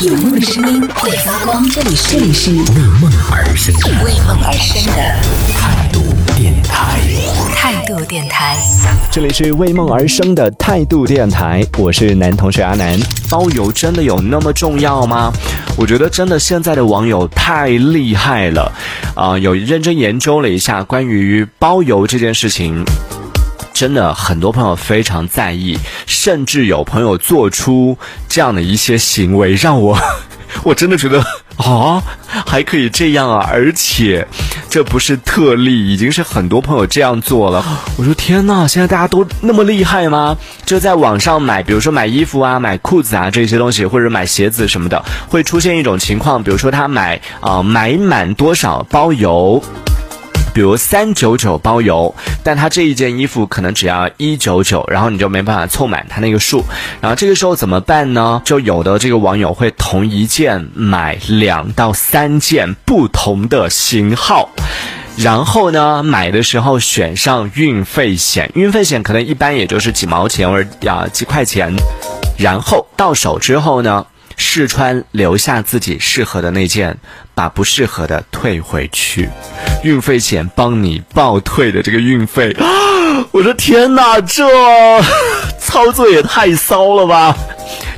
有梦的声音会发光，这里是这里是为梦而生的为梦而生的态度电台。态度电台。这里是为梦而生的态度电台，我是男同学阿南。包邮真的有那么重要吗？我觉得真的现在的网友太厉害了，啊、有认真研究了一下关于包邮这件事情。真的很多朋友非常在意，甚至有朋友做出这样的一些行为，让我 我真的觉得啊，还可以这样啊！而且这不是特例，已经是很多朋友这样做了。我说天呐，现在大家都那么厉害吗？就在网上买，比如说买衣服啊、买裤子啊这些东西，或者买鞋子什么的，会出现一种情况，比如说他买啊、买满多少包邮。比如三九九包邮，但他这一件衣服可能只要一九九，然后你就没办法凑满他那个数，然后这个时候怎么办呢？就有的这个网友会同一件买两到三件不同的型号。然后呢，买的时候选上运费险，运费险可能一般也就是几毛钱或者啊几块钱，然后到手之后呢，试穿留下自己适合的那件，把不适合的退回去，运费险帮你报退的这个运费。我的天哪，这操作也太骚了吧！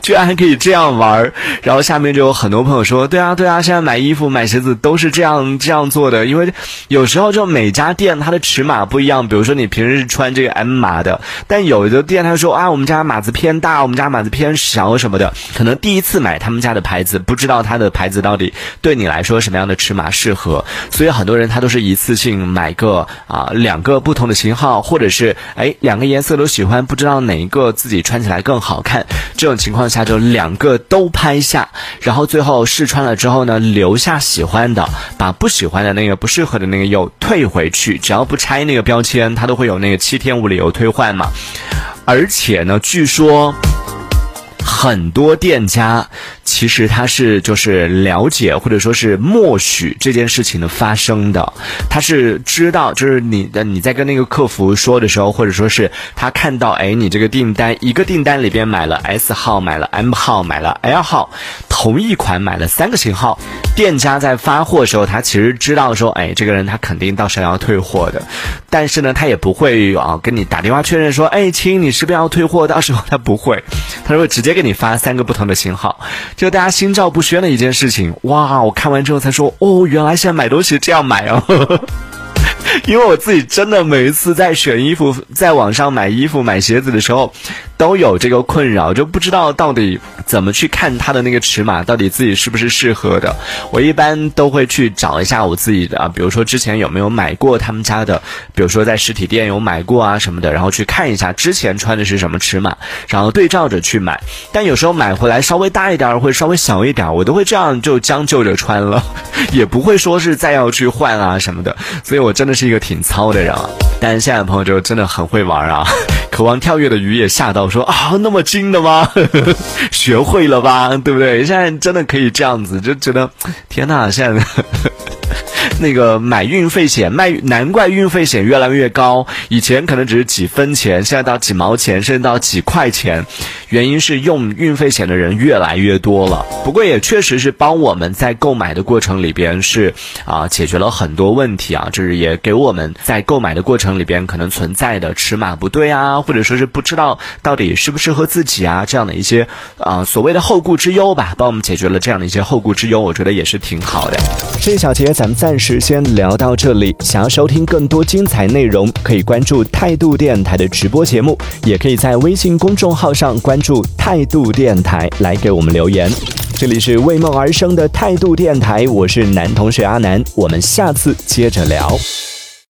居然还可以这样玩儿，然后下面就有很多朋友说，对啊，对啊，现在买衣服、买鞋子都是这样这样做的，因为有时候就每家店它的尺码不一样，比如说你平时是穿这个 M 码的，但有的店他说啊，我们家码子偏大，我们家码子偏小什么的，可能第一次买他们家的牌子，不知道它的牌子到底对你来说什么样的尺码适合，所以很多人他都是一次性买个啊两个不同的型号，或者是哎两个颜色都喜欢，不知道哪一个自己穿起来更好看，这种情况下就两个都拍下，然后最后试穿了之后呢，留下喜欢的，把不喜欢的那个不适合的那个又退回去，只要不拆那个标签，它都会有那个七天无理由退换嘛。而且呢，据说。很多店家其实他是就是了解或者说是默许这件事情的发生的，他是知道，就是你的你在跟那个客服说的时候，或者说是他看到，哎，你这个订单一个订单里边买了 S 号，买了 M 号，买了 L 号，同一款买了三个型号，店家在发货的时候，他其实知道说，哎，这个人他肯定到时候要退货的，但是呢，他也不会啊跟你打电话确认说，哎，亲，你是不是要退货？到时候他不会，他会直接给你发三个不同的型号，就大家心照不宣的一件事情。哇，我看完之后才说，哦，原来现在买东西这样买啊。因为我自己真的每一次在选衣服，在网上买衣服、买鞋子的时候，都有这个困扰，就不知道到底怎么去看它的那个尺码，到底自己是不是适合的。我一般都会去找一下我自己的啊，比如说之前有没有买过他们家的，比如说在实体店有买过啊什么的，然后去看一下之前穿的是什么尺码，然后对照着去买。但有时候买回来稍微大一点儿或者稍微小一点儿，我都会这样就将就着穿了，也不会说是再要去换啊什么的。所以我真的是一个挺糙的人啊。但是现在朋友就真的很会玩啊，渴望跳跃的鱼也吓到说啊，那么精的吗？学会了吧，对不对？现在真的可以这样子，就觉得天呐，现在。那个买运费险，卖难怪运费险越来越高。以前可能只是几分钱，现在到几毛钱，甚至到几块钱。原因是用运费险的人越来越多了。不过也确实是帮我们在购买的过程里边是啊解决了很多问题啊，就是也给我们在购买的过程里边可能存在的尺码不对啊，或者说是不知道到底适不适合自己啊这样的一些啊所谓的后顾之忧吧，帮我们解决了这样的一些后顾之忧，我觉得也是挺好的。这一小节咱们暂时先聊到这里。想要收听更多精彩内容，可以关注态度电台的直播节目，也可以在微信公众号上关关注态度电台来给我们留言。这里是为梦而生的态度电台，我是男同学阿南，我们下次接着聊。